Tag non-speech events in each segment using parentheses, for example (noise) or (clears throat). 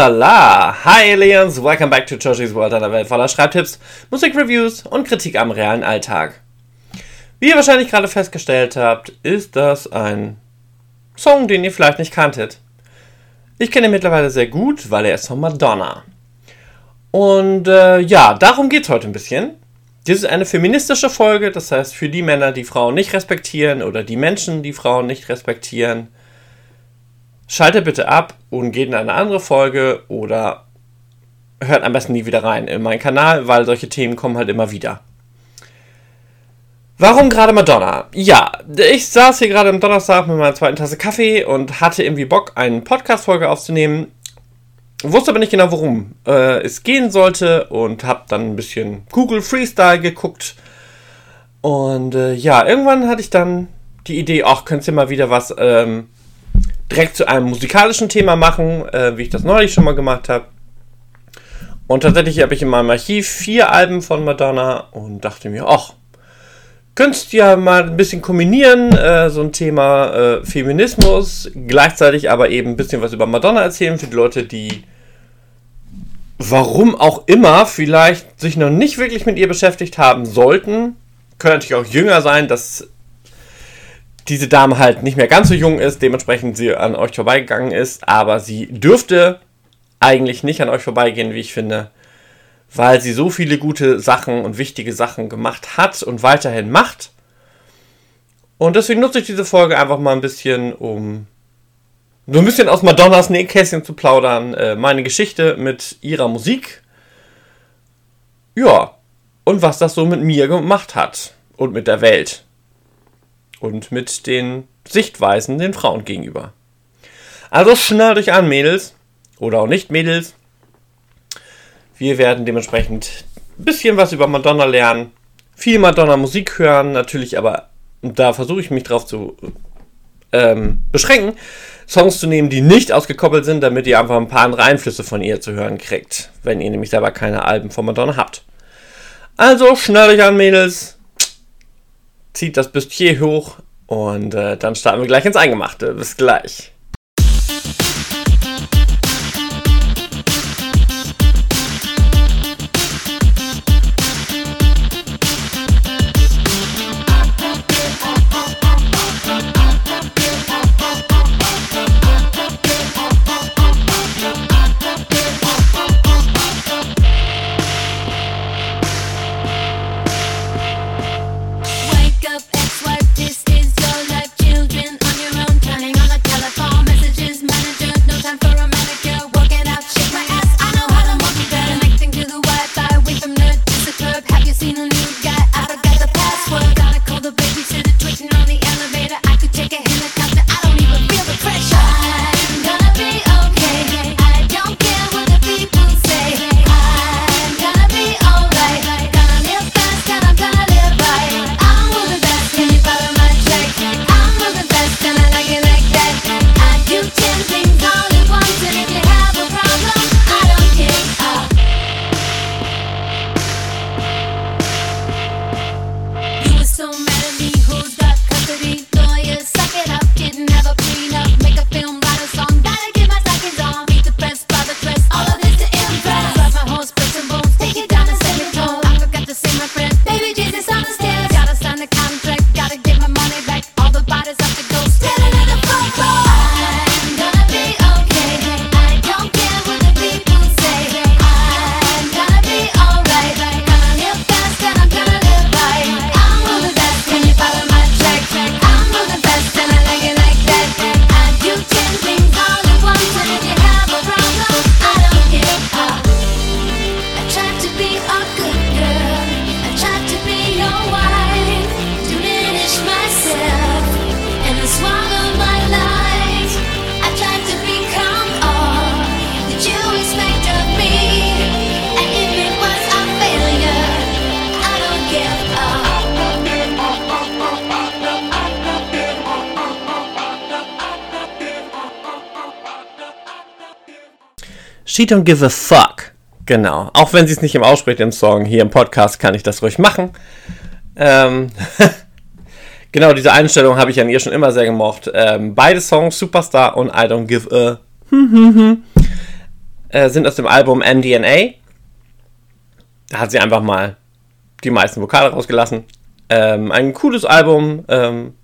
Hulala! Hi Aliens! Welcome back to Joshi's World, einer Welt voller Schreibtipps, Musikreviews und Kritik am realen Alltag. Wie ihr wahrscheinlich gerade festgestellt habt, ist das ein Song, den ihr vielleicht nicht kanntet. Ich kenne ihn mittlerweile sehr gut, weil er ist von Madonna. Und äh, ja, darum geht es heute ein bisschen. Dies ist eine feministische Folge, das heißt für die Männer, die Frauen nicht respektieren oder die Menschen, die Frauen nicht respektieren Schaltet bitte ab und geht in eine andere Folge oder hört am besten nie wieder rein in meinen Kanal, weil solche Themen kommen halt immer wieder. Warum gerade Madonna? Ja, ich saß hier gerade am Donnerstag mit meiner zweiten Tasse Kaffee und hatte irgendwie Bock, eine Podcast-Folge aufzunehmen. Wusste aber nicht genau, worum äh, es gehen sollte und habe dann ein bisschen Google Freestyle geguckt. Und äh, ja, irgendwann hatte ich dann die Idee, ach, könntest du mal wieder was ähm, direkt zu einem musikalischen Thema machen, äh, wie ich das neulich schon mal gemacht habe. Und tatsächlich habe ich in meinem Archiv vier Alben von Madonna und dachte mir, ach, könntest du ja mal ein bisschen kombinieren, äh, so ein Thema äh, Feminismus, gleichzeitig aber eben ein bisschen was über Madonna erzählen für die Leute, die warum auch immer vielleicht sich noch nicht wirklich mit ihr beschäftigt haben sollten. Können natürlich auch jünger sein, das diese Dame halt nicht mehr ganz so jung ist, dementsprechend sie an euch vorbeigegangen ist, aber sie dürfte eigentlich nicht an euch vorbeigehen, wie ich finde, weil sie so viele gute Sachen und wichtige Sachen gemacht hat und weiterhin macht. Und deswegen nutze ich diese Folge einfach mal ein bisschen, um so ein bisschen aus Madonnas Nähkästchen zu plaudern, äh, meine Geschichte mit ihrer Musik. Ja, und was das so mit mir gemacht hat und mit der Welt und mit den Sichtweisen den Frauen gegenüber. Also schnallt euch an, Mädels oder auch nicht Mädels. Wir werden dementsprechend ein bisschen was über Madonna lernen, viel Madonna Musik hören, natürlich aber, da versuche ich mich drauf zu ähm, beschränken, Songs zu nehmen, die nicht ausgekoppelt sind, damit ihr einfach ein paar andere Einflüsse von ihr zu hören kriegt, wenn ihr nämlich selber keine Alben von Madonna habt. Also schnallt euch an, Mädels, zieht das Bustier hoch und äh, dann starten wir gleich ins Eingemachte. Bis gleich. She don't give a fuck. Genau. Auch wenn sie es nicht im ausspricht im Song, hier im Podcast kann ich das ruhig machen. Ähm (laughs) genau, diese Einstellung habe ich an ihr schon immer sehr gemocht. Ähm, beide Songs, Superstar und I Don't Give a. (laughs) äh, sind aus dem Album MDNA. Da hat sie einfach mal die meisten Vokale rausgelassen. Ähm, ein cooles Album. Ähm,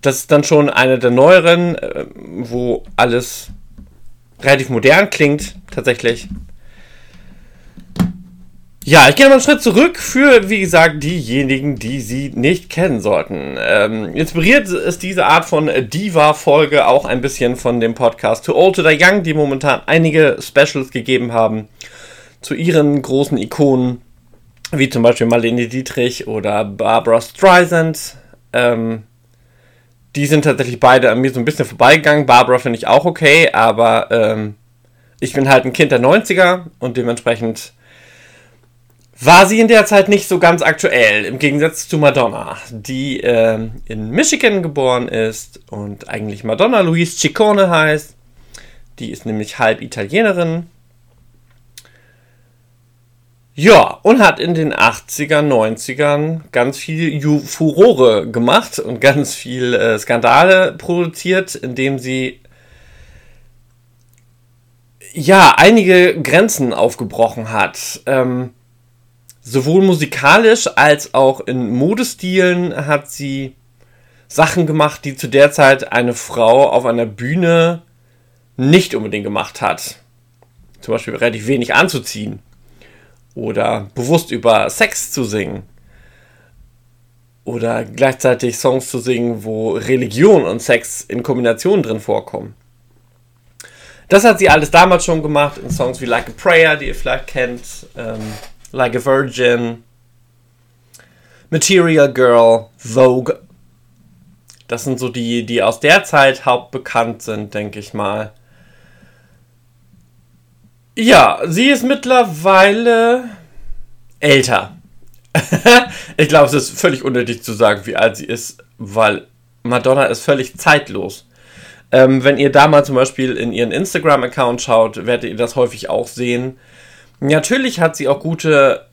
das ist dann schon eine der neueren, äh, wo alles relativ modern klingt, tatsächlich. Ja, ich gehe nochmal einen Schritt zurück für, wie gesagt, diejenigen, die sie nicht kennen sollten. Ähm, inspiriert ist diese Art von Diva-Folge auch ein bisschen von dem Podcast Too Old to the Young, die momentan einige Specials gegeben haben zu ihren großen Ikonen, wie zum Beispiel Marlene Dietrich oder Barbara Streisand. Ähm, die sind tatsächlich beide an mir so ein bisschen vorbeigegangen. Barbara finde ich auch okay, aber ähm, ich bin halt ein Kind der 90er und dementsprechend war sie in der Zeit nicht so ganz aktuell, im Gegensatz zu Madonna, die äh, in Michigan geboren ist und eigentlich Madonna Louise Ciccone heißt. Die ist nämlich halb Italienerin. Ja, und hat in den 80ern, 90ern ganz viel Furore gemacht und ganz viel äh, Skandale produziert, indem sie ja einige Grenzen aufgebrochen hat. Ähm, sowohl musikalisch als auch in Modestilen hat sie Sachen gemacht, die zu der Zeit eine Frau auf einer Bühne nicht unbedingt gemacht hat. Zum Beispiel relativ wenig anzuziehen oder bewusst über Sex zu singen oder gleichzeitig Songs zu singen, wo Religion und Sex in Kombination drin vorkommen. Das hat sie alles damals schon gemacht in Songs wie Like a Prayer, die ihr vielleicht kennt. Ähm, Like a Virgin, Material Girl, Vogue. Das sind so die, die aus der Zeit hauptbekannt sind, denke ich mal. Ja, sie ist mittlerweile älter. (laughs) ich glaube, es ist völlig unnötig zu sagen, wie alt sie ist, weil Madonna ist völlig zeitlos. Ähm, wenn ihr da mal zum Beispiel in ihren Instagram-Account schaut, werdet ihr das häufig auch sehen. Natürlich hat sie auch gute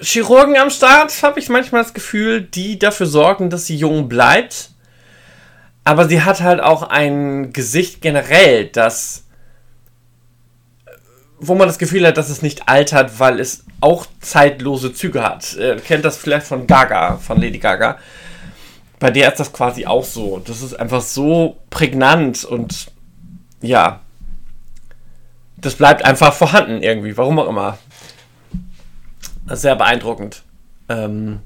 Chirurgen am Start, habe ich manchmal das Gefühl, die dafür sorgen, dass sie jung bleibt. Aber sie hat halt auch ein Gesicht generell, das wo man das Gefühl hat, dass es nicht altert, weil es auch zeitlose Züge hat. Ihr kennt das vielleicht von Gaga, von Lady Gaga. Bei der ist das quasi auch so. Das ist einfach so prägnant und ja, das bleibt einfach vorhanden irgendwie, warum auch immer. Sehr beeindruckend. Ähm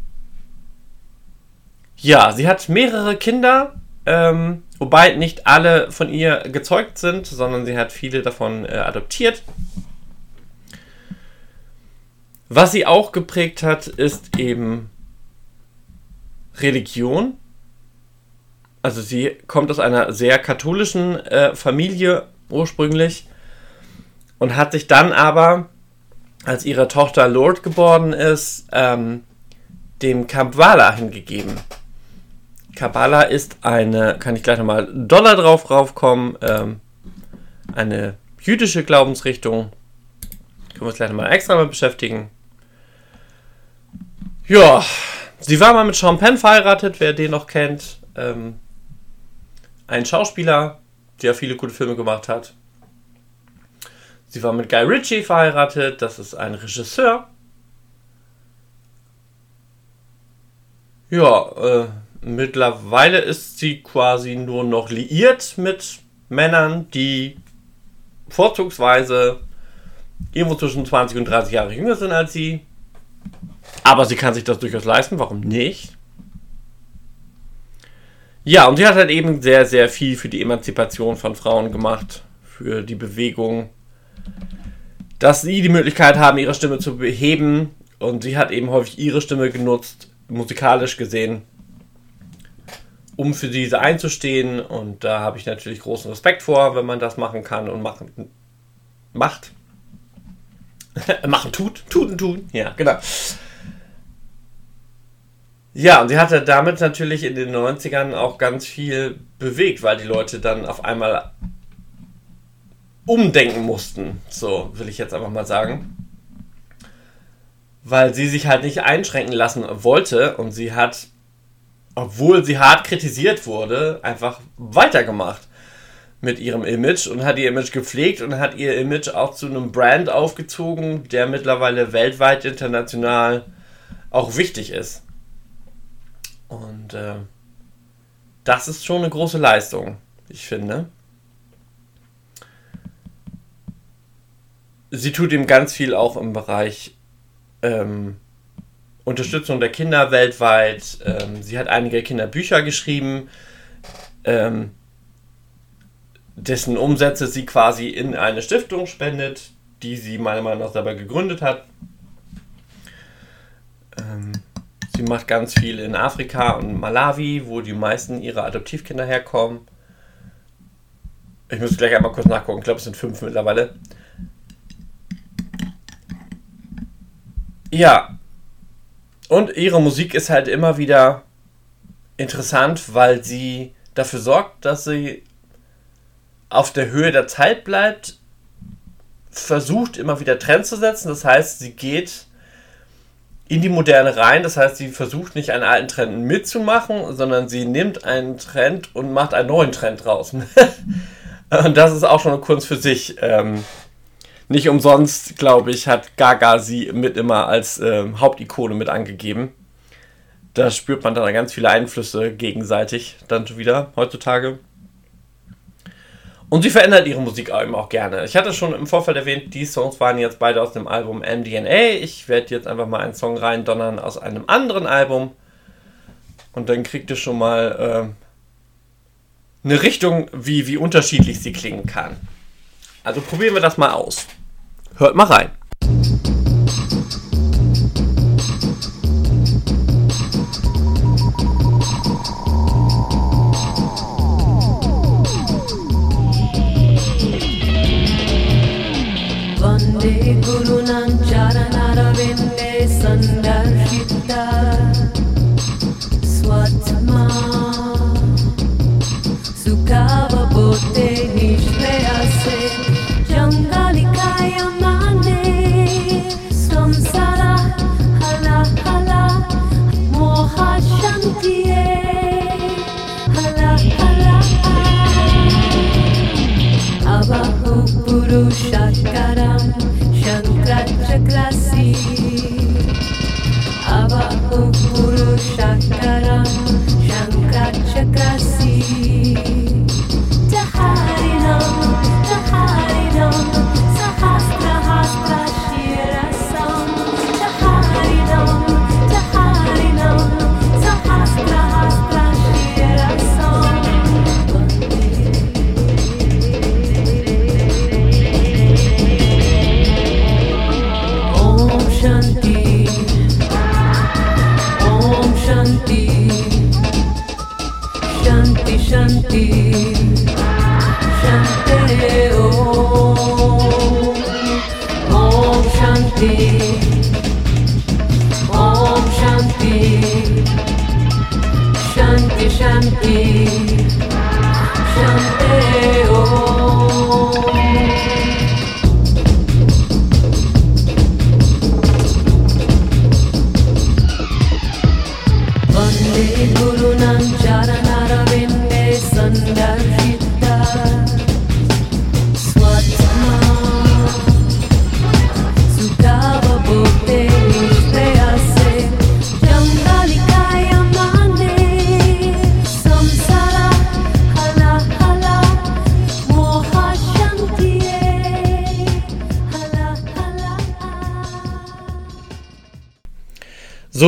ja, sie hat mehrere Kinder, ähm, wobei nicht alle von ihr gezeugt sind, sondern sie hat viele davon äh, adoptiert. Was sie auch geprägt hat, ist eben Religion. Also sie kommt aus einer sehr katholischen äh, Familie ursprünglich und hat sich dann aber, als ihre Tochter Lord geboren ist, ähm, dem Kabbalah hingegeben. Kabbalah ist eine, kann ich gleich nochmal Dollar drauf raufkommen, ähm, eine jüdische Glaubensrichtung. Können wir uns gleich nochmal extra mit beschäftigen. Ja, sie war mal mit Sean Penn verheiratet, wer den noch kennt. Ähm, ein Schauspieler, der viele gute Filme gemacht hat. Sie war mit Guy Ritchie verheiratet, das ist ein Regisseur. Ja, äh, mittlerweile ist sie quasi nur noch liiert mit Männern, die vorzugsweise irgendwo zwischen 20 und 30 Jahre jünger sind als sie. Aber sie kann sich das durchaus leisten, warum nicht? Ja, und sie hat halt eben sehr, sehr viel für die Emanzipation von Frauen gemacht, für die Bewegung dass sie die Möglichkeit haben, ihre Stimme zu beheben. Und sie hat eben häufig ihre Stimme genutzt, musikalisch gesehen, um für diese einzustehen. Und da habe ich natürlich großen Respekt vor, wenn man das machen kann und machen, macht. (laughs) machen tut, tun, tun. Ja, genau. Ja, und sie hatte damit natürlich in den 90ern auch ganz viel bewegt, weil die Leute dann auf einmal umdenken mussten. So will ich jetzt einfach mal sagen. Weil sie sich halt nicht einschränken lassen wollte und sie hat, obwohl sie hart kritisiert wurde, einfach weitergemacht. mit ihrem Image und hat ihr Image gepflegt und hat ihr Image auch zu einem Brand aufgezogen, der mittlerweile weltweit international auch wichtig ist. Und äh, das ist schon eine große Leistung, ich finde. Sie tut ihm ganz viel auch im Bereich ähm, Unterstützung der Kinder weltweit. Ähm, sie hat einige Kinderbücher geschrieben. Ähm, dessen Umsätze sie quasi in eine Stiftung spendet, die sie meiner Meinung nach selber gegründet hat. Ähm, sie macht ganz viel in Afrika und Malawi, wo die meisten ihrer Adoptivkinder herkommen. Ich muss gleich einmal kurz nachgucken, ich glaube es sind fünf mittlerweile. Ja. Und ihre Musik ist halt immer wieder interessant, weil sie dafür sorgt, dass sie auf der Höhe der Zeit bleibt, versucht immer wieder Trends zu setzen. Das heißt, sie geht in die Moderne rein. Das heißt, sie versucht nicht einen alten Trend mitzumachen, sondern sie nimmt einen Trend und macht einen neuen Trend draus. (laughs) und das ist auch schon eine Kunst für sich. Ähm, nicht umsonst, glaube ich, hat Gaga sie mit immer als ähm, Hauptikone mit angegeben. Da spürt man dann ganz viele Einflüsse gegenseitig dann wieder heutzutage. Und sie verändert ihre Musik eben auch gerne. Ich hatte schon im Vorfeld erwähnt, die Songs waren jetzt beide aus dem Album MDNA. Ich werde jetzt einfach mal einen Song reindonnern aus einem anderen Album. Und dann kriegt ihr schon mal äh, eine Richtung, wie, wie unterschiedlich sie klingen kann. Also probieren wir das mal aus. Hört mal rein.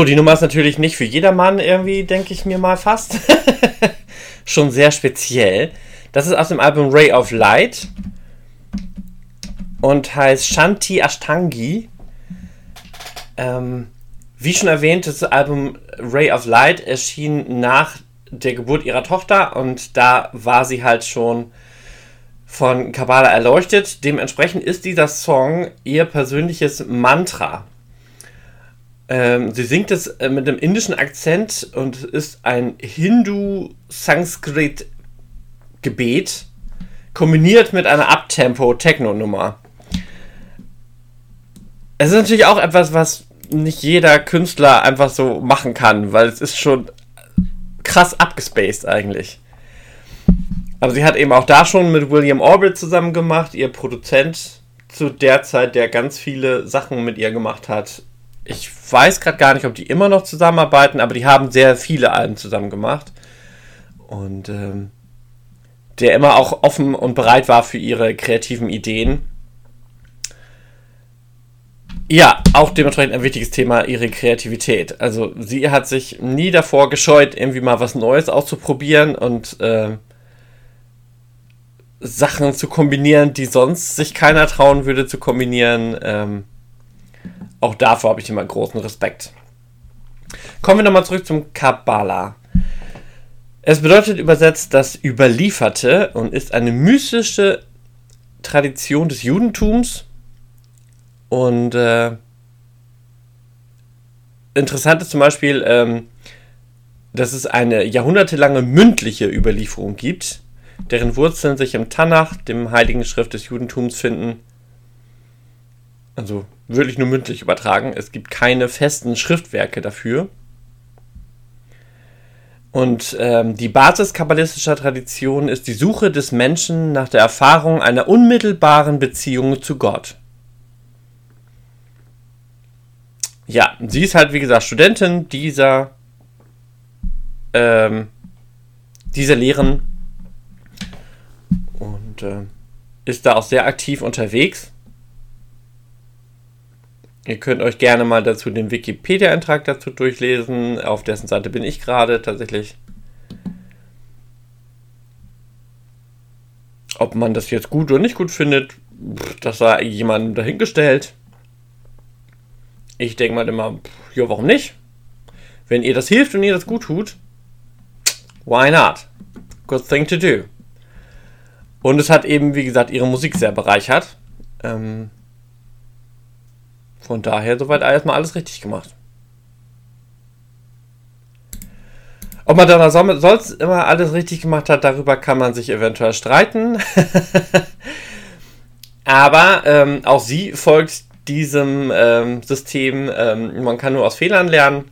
Die Nummer ist natürlich nicht für jedermann irgendwie, denke ich mir mal fast. (laughs) Schon sehr speziell. Das ist aus dem Album Ray of Light und heißt Shanti Ashtangi. Ähm, wie schon erwähnt, das Album Ray of Light erschien nach der Geburt ihrer Tochter und da war sie halt schon von Kabbalah erleuchtet. Dementsprechend ist dieser Song ihr persönliches Mantra. Ähm, sie singt es äh, mit einem indischen Akzent und ist ein Hindu-Sanskrit-Gebet kombiniert mit einer Abtempo-Techno-Nummer. Es ist natürlich auch etwas, was nicht jeder Künstler einfach so machen kann, weil es ist schon krass abgespaced eigentlich. Aber sie hat eben auch da schon mit William Orbit zusammen gemacht, ihr Produzent zu der Zeit, der ganz viele Sachen mit ihr gemacht hat. Ich weiß gerade gar nicht, ob die immer noch zusammenarbeiten, aber die haben sehr viele Alben zusammen gemacht. Und ähm, der immer auch offen und bereit war für ihre kreativen Ideen. Ja, auch dementsprechend ein wichtiges Thema, ihre Kreativität. Also sie hat sich nie davor gescheut, irgendwie mal was Neues auszuprobieren und äh, Sachen zu kombinieren, die sonst sich keiner trauen würde zu kombinieren. Ähm, auch dafür habe ich immer großen Respekt. Kommen wir nochmal zurück zum Kabbala. Es bedeutet übersetzt das Überlieferte und ist eine mystische Tradition des Judentums. Und äh, interessant ist zum Beispiel, ähm, dass es eine jahrhundertelange mündliche Überlieferung gibt, deren Wurzeln sich im Tanach, dem heiligen Schrift des Judentums, finden. Also wirklich nur mündlich übertragen. Es gibt keine festen Schriftwerke dafür. Und ähm, die Basis kabbalistischer Tradition ist die Suche des Menschen nach der Erfahrung einer unmittelbaren Beziehung zu Gott. Ja, sie ist halt, wie gesagt, Studentin dieser, ähm, dieser Lehren und äh, ist da auch sehr aktiv unterwegs. Ihr könnt euch gerne mal dazu den Wikipedia-Eintrag dazu durchlesen. Auf dessen Seite bin ich gerade tatsächlich. Ob man das jetzt gut oder nicht gut findet, das sei jemandem dahingestellt. Ich denke mal immer, ja, warum nicht? Wenn ihr das hilft und ihr das gut tut, why not? Good thing to do. Und es hat eben, wie gesagt, ihre Musik sehr bereichert. Ähm, von daher soweit erstmal alles richtig gemacht. Ob man dann sonst immer alles richtig gemacht hat, darüber kann man sich eventuell streiten. (laughs) Aber ähm, auch sie folgt diesem ähm, System. Ähm, man kann nur aus Fehlern lernen.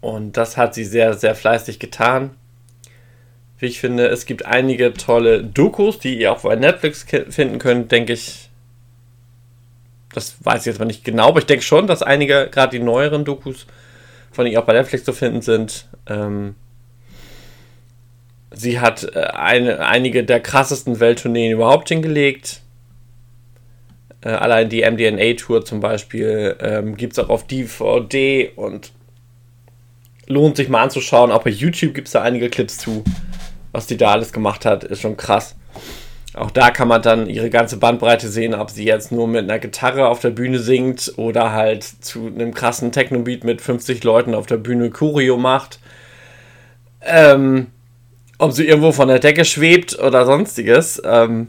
Und das hat sie sehr, sehr fleißig getan. Wie ich finde, es gibt einige tolle Dokus, die ihr auch bei Netflix finden könnt, denke ich. Das weiß ich jetzt mal nicht genau, aber ich denke schon, dass einige, gerade die neueren Dokus, von denen auch bei Netflix zu finden sind. Ähm, sie hat äh, eine, einige der krassesten Welttourneen überhaupt hingelegt. Äh, allein die MDNA-Tour zum Beispiel ähm, gibt es auch auf DVD und lohnt sich mal anzuschauen. Auch bei YouTube gibt es da einige Clips zu. Was die da alles gemacht hat, ist schon krass. Auch da kann man dann ihre ganze Bandbreite sehen, ob sie jetzt nur mit einer Gitarre auf der Bühne singt oder halt zu einem krassen Technobeat mit 50 Leuten auf der Bühne Choreo macht. Ähm, ob sie irgendwo von der Decke schwebt oder sonstiges. Ähm,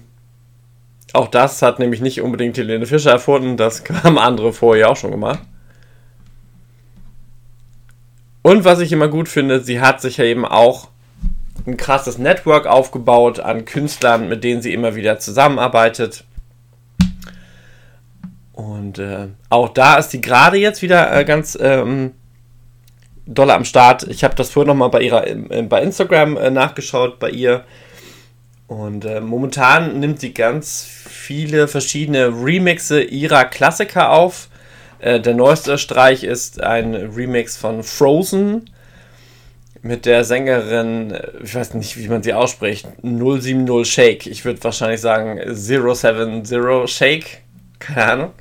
auch das hat nämlich nicht unbedingt Helene Fischer erfunden, das (laughs) haben andere vorher auch schon gemacht. Und was ich immer gut finde, sie hat sich ja eben auch ein krasses Network aufgebaut an Künstlern, mit denen sie immer wieder zusammenarbeitet. Und äh, auch da ist sie gerade jetzt wieder äh, ganz ähm, doll am Start. Ich habe das vorhin nochmal bei ihrer äh, bei Instagram äh, nachgeschaut bei ihr. Und äh, momentan nimmt sie ganz viele verschiedene Remixe ihrer Klassiker auf. Äh, der neueste Streich ist ein Remix von Frozen mit der Sängerin, ich weiß nicht, wie man sie ausspricht, 070 Shake. Ich würde wahrscheinlich sagen 070 Shake. Keine Ahnung.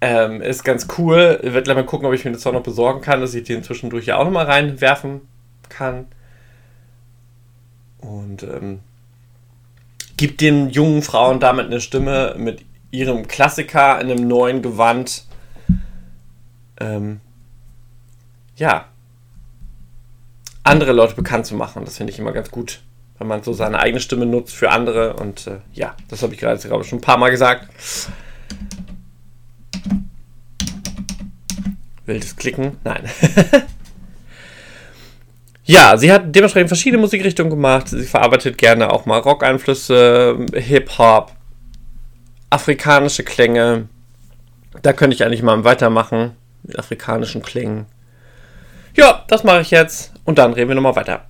Ähm, ist ganz cool. Ich werde gleich mal gucken, ob ich mir das auch noch besorgen kann, dass ich den zwischendurch ja auch nochmal reinwerfen kann. Und ähm, gibt den jungen Frauen damit eine Stimme mit ihrem Klassiker in einem neuen Gewand. Ähm, ja, andere Leute bekannt zu machen. Das finde ich immer ganz gut, wenn man so seine eigene Stimme nutzt für andere. Und äh, ja, das habe ich gerade glaube schon ein paar Mal gesagt. Wildes Klicken? Nein. (laughs) ja, sie hat dementsprechend verschiedene Musikrichtungen gemacht. Sie verarbeitet gerne auch mal Rock-Einflüsse, Hip-Hop, afrikanische Klänge. Da könnte ich eigentlich mal weitermachen mit afrikanischen Klängen. Ja, das mache ich jetzt und dann reden wir nochmal weiter.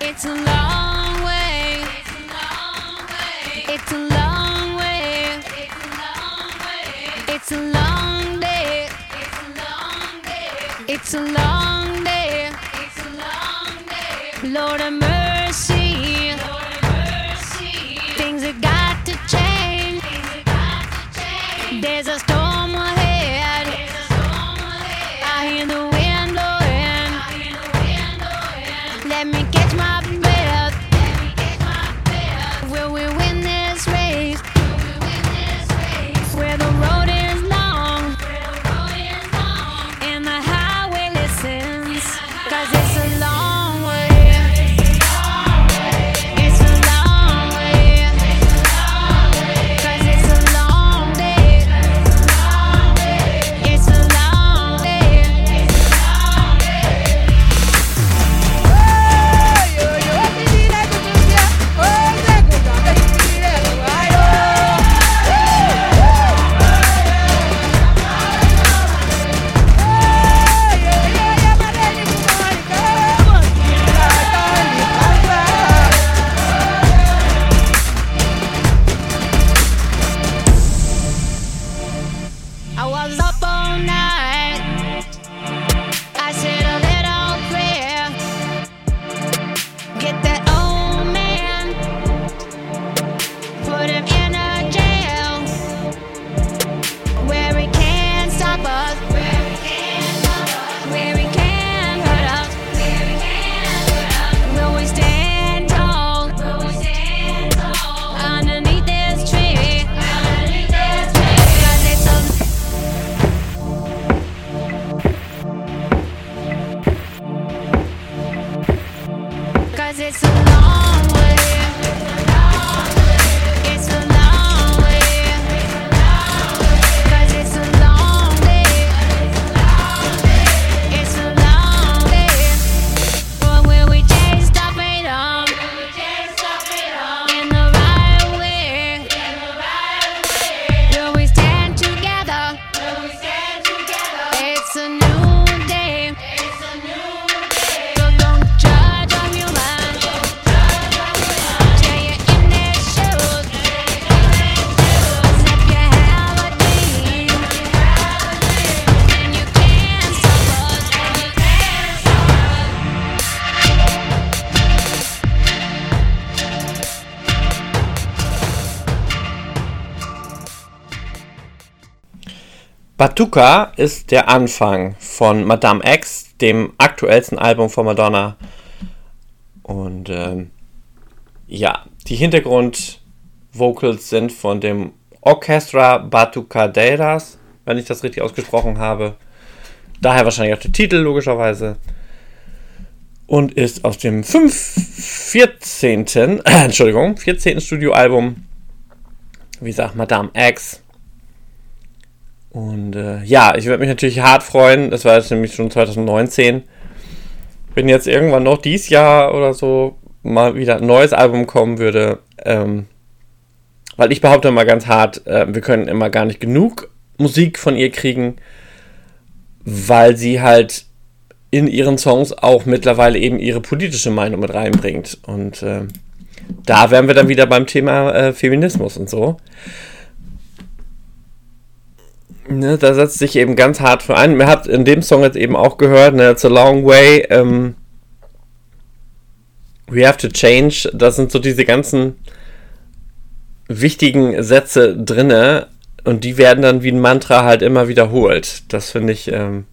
It's a long way. It's a long way. It's a long day. It's a long day. It's a long Lord of mercy. Things have got to change. There's a Batuka ist der Anfang von Madame X, dem aktuellsten Album von Madonna. Und ähm, ja, die Hintergrundvocals sind von dem Orchestra Batucaderas, wenn ich das richtig ausgesprochen habe. Daher wahrscheinlich auch der Titel, logischerweise. Und ist aus dem 5, 14. (clears throat) Entschuldigung, 14. Studioalbum. Wie gesagt, Madame X. Und äh, ja, ich würde mich natürlich hart freuen. Das war jetzt nämlich schon 2019. Wenn jetzt irgendwann noch dieses Jahr oder so mal wieder ein neues Album kommen würde. Ähm, weil ich behaupte mal ganz hart, äh, wir können immer gar nicht genug Musik von ihr kriegen, weil sie halt in ihren Songs auch mittlerweile eben ihre politische Meinung mit reinbringt. Und äh, da wären wir dann wieder beim Thema äh, Feminismus und so. Ne, da setzt sich eben ganz hart für ein. Ihr habt in dem Song jetzt eben auch gehört, ne, It's a long way. Ähm, we have to change. Da sind so diese ganzen wichtigen Sätze drinne und die werden dann wie ein Mantra halt immer wiederholt. Das finde ich ähm,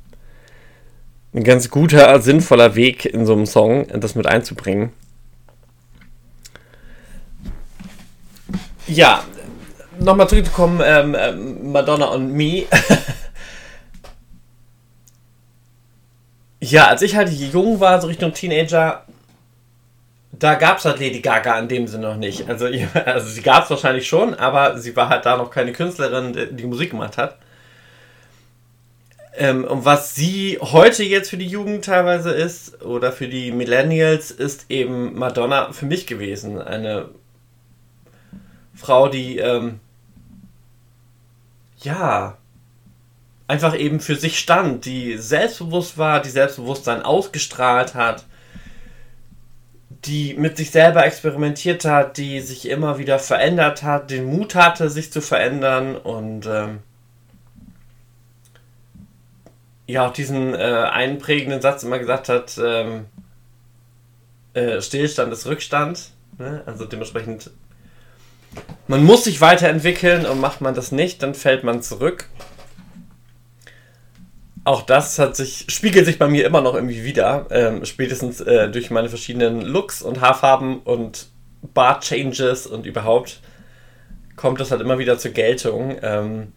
ein ganz guter, sinnvoller Weg in so einem Song, das mit einzubringen. Ja, nochmal zurückzukommen, ähm, ähm, Madonna und Me. (laughs) ja, als ich halt jung war, so Richtung Teenager, da gab es halt Lady Gaga in dem Sinne noch nicht. Also, (laughs) also sie gab es wahrscheinlich schon, aber sie war halt da noch keine Künstlerin, die, Musik gemacht hat. Ähm, und was sie heute jetzt für die Jugend teilweise ist, oder für die Millennials, ist eben Madonna für mich gewesen. Eine Frau, die, ähm, ja, einfach eben für sich stand, die selbstbewusst war, die Selbstbewusstsein ausgestrahlt hat, die mit sich selber experimentiert hat, die sich immer wieder verändert hat, den Mut hatte, sich zu verändern und ähm, ja auch diesen äh, einprägenden Satz immer gesagt hat, ähm, äh, Stillstand ist Rückstand. Ne? Also dementsprechend, man muss sich weiterentwickeln und macht man das nicht, dann fällt man zurück. Auch das hat sich, spiegelt sich bei mir immer noch irgendwie wieder. Ähm, spätestens äh, durch meine verschiedenen Looks und Haarfarben und Bart-Changes und überhaupt kommt das halt immer wieder zur Geltung. Ähm,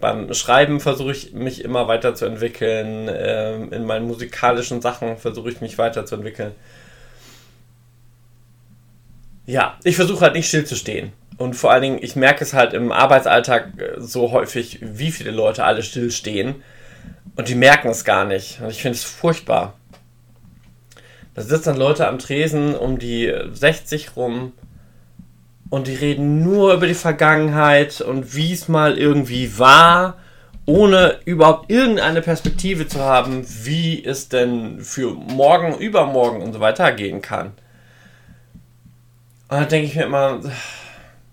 beim Schreiben versuche ich mich immer weiterzuentwickeln. Ähm, in meinen musikalischen Sachen versuche ich mich weiterzuentwickeln. Ja, ich versuche halt nicht stillzustehen. Und vor allen Dingen, ich merke es halt im Arbeitsalltag äh, so häufig, wie viele Leute alle stillstehen. Und die merken es gar nicht. Und ich finde es furchtbar. Da sitzen dann Leute am Tresen um die 60 rum und die reden nur über die Vergangenheit und wie es mal irgendwie war, ohne überhaupt irgendeine Perspektive zu haben, wie es denn für morgen, übermorgen und so weiter gehen kann. Und dann denke ich mir immer,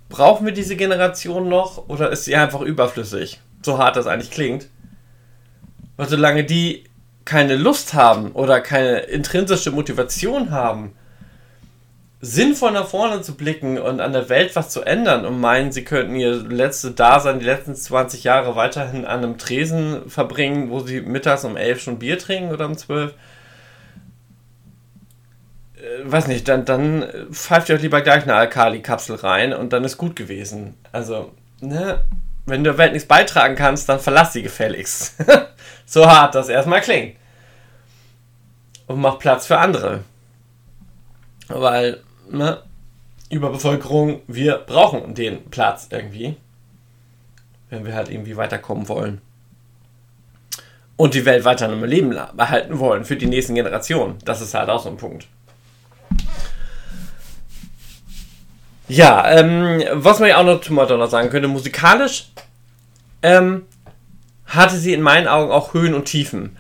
brauchen wir diese Generation noch oder ist sie einfach überflüssig? So hart das eigentlich klingt. Weil solange die keine Lust haben oder keine intrinsische Motivation haben, sinnvoll nach vorne zu blicken und an der Welt was zu ändern und meinen, sie könnten ihr letztes Dasein, die letzten 20 Jahre weiterhin an einem Tresen verbringen, wo sie mittags um 11 schon Bier trinken oder um 12. Äh, weiß nicht, dann, dann pfeift ihr euch lieber gleich eine Alkali-Kapsel rein und dann ist gut gewesen. Also, ne, wenn du der Welt nichts beitragen kannst, dann verlass sie gefälligst. (laughs) so hart das erstmal klingt. Und mach Platz für andere. Weil, ne, Überbevölkerung, wir brauchen den Platz irgendwie. Wenn wir halt irgendwie weiterkommen wollen. Und die Welt weiter im Leben behalten wollen für die nächsten Generationen. Das ist halt auch so ein Punkt. Ja, ähm, was man ja auch noch zu Madonna sagen könnte, musikalisch ähm, hatte sie in meinen Augen auch Höhen und Tiefen.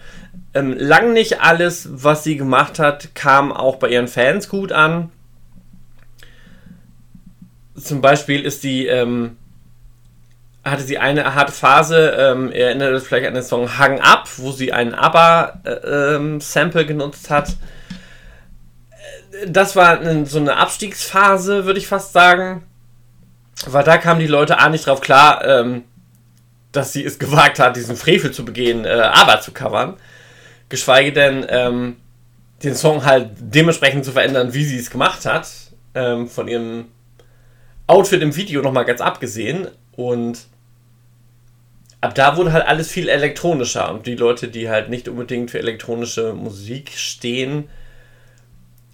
Ähm, lang nicht alles, was sie gemacht hat, kam auch bei ihren Fans gut an. Zum Beispiel ist die, ähm, hatte sie eine harte Phase, ähm, erinnert es vielleicht an den Song Hang Up, wo sie einen ABBA-Sample äh, genutzt hat. Das war so eine Abstiegsphase, würde ich fast sagen. Weil da kamen die Leute auch nicht drauf klar, ähm, dass sie es gewagt hat, diesen Frevel zu begehen, äh, ABBA zu covern. Geschweige denn, ähm, den Song halt dementsprechend zu verändern, wie sie es gemacht hat. Ähm, von ihrem Outfit im Video nochmal ganz abgesehen. Und ab da wurde halt alles viel elektronischer. Und die Leute, die halt nicht unbedingt für elektronische Musik stehen,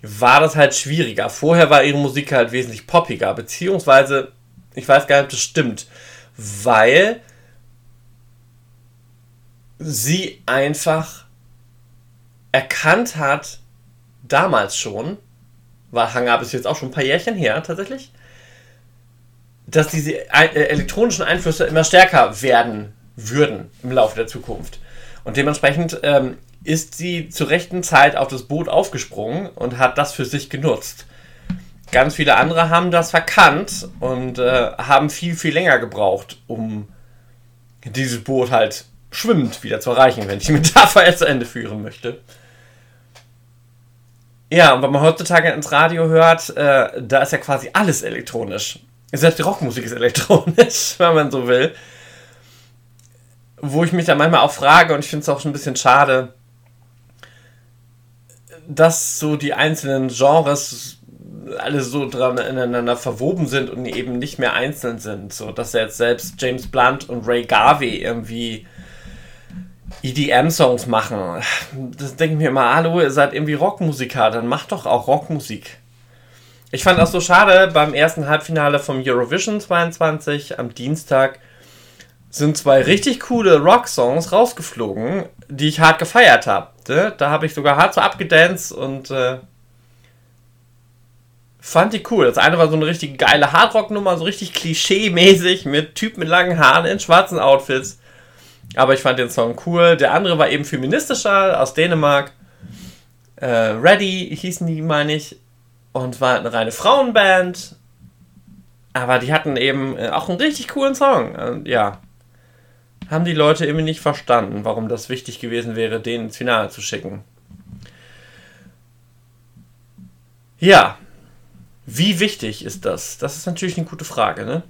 war das halt schwieriger. Vorher war ihre Musik halt wesentlich poppiger. Beziehungsweise, ich weiß gar nicht, ob das stimmt. Weil sie einfach erkannt hat, damals schon, war Hang Up ist jetzt auch schon ein paar Jährchen her tatsächlich, dass diese äh, elektronischen Einflüsse immer stärker werden würden im Laufe der Zukunft. Und dementsprechend ähm, ist sie zur rechten Zeit auf das Boot aufgesprungen und hat das für sich genutzt. Ganz viele andere haben das verkannt und äh, haben viel, viel länger gebraucht, um dieses Boot halt schwimmend wieder zu erreichen, wenn ich die Metapher (laughs) jetzt zu Ende führen möchte. Ja, und wenn man heutzutage ins Radio hört, äh, da ist ja quasi alles elektronisch. Selbst die Rockmusik ist elektronisch, (laughs) wenn man so will. Wo ich mich dann manchmal auch frage, und ich finde es auch schon ein bisschen schade, dass so die einzelnen Genres alle so dran ineinander verwoben sind und eben nicht mehr einzeln sind. So dass jetzt selbst James Blunt und Ray Garvey irgendwie EDM-Songs machen. Das denke ich mir immer, hallo, ihr seid irgendwie Rockmusiker, dann macht doch auch Rockmusik. Ich fand auch so schade, beim ersten Halbfinale vom Eurovision 22 am Dienstag sind zwei richtig coole Rock-Songs rausgeflogen, die ich hart gefeiert habe. Da habe ich sogar hart so abgedanced und äh, fand die cool. Das eine war so eine richtig geile Hardrock-Nummer, so richtig klischee-mäßig mit Typen mit langen Haaren in schwarzen Outfits. Aber ich fand den Song cool. Der andere war eben feministischer aus Dänemark. Äh, Ready hießen die, meine ich. und war eine reine Frauenband. Aber die hatten eben äh, auch einen richtig coolen Song. Und ja, haben die Leute irgendwie nicht verstanden, warum das wichtig gewesen wäre, den ins Finale zu schicken. Ja, wie wichtig ist das? Das ist natürlich eine gute Frage, ne?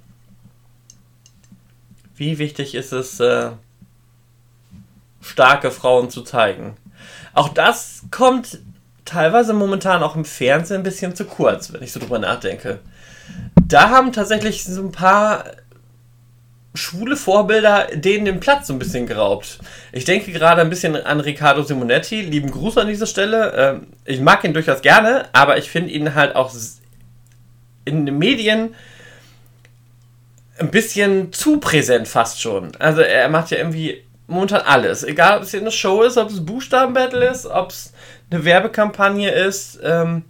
Wie wichtig ist es, äh, starke Frauen zu zeigen? Auch das kommt teilweise momentan auch im Fernsehen ein bisschen zu kurz, wenn ich so drüber nachdenke. Da haben tatsächlich so ein paar schwule Vorbilder denen den Platz so ein bisschen geraubt. Ich denke gerade ein bisschen an Riccardo Simonetti. Lieben Gruß an dieser Stelle. Ähm, ich mag ihn durchaus gerne, aber ich finde ihn halt auch in den Medien ein bisschen zu präsent fast schon. Also er macht ja irgendwie momentan alles. Egal, ob es hier eine Show ist, ob es Buchstabenbattle ist, ob es eine Werbekampagne ist, ähm,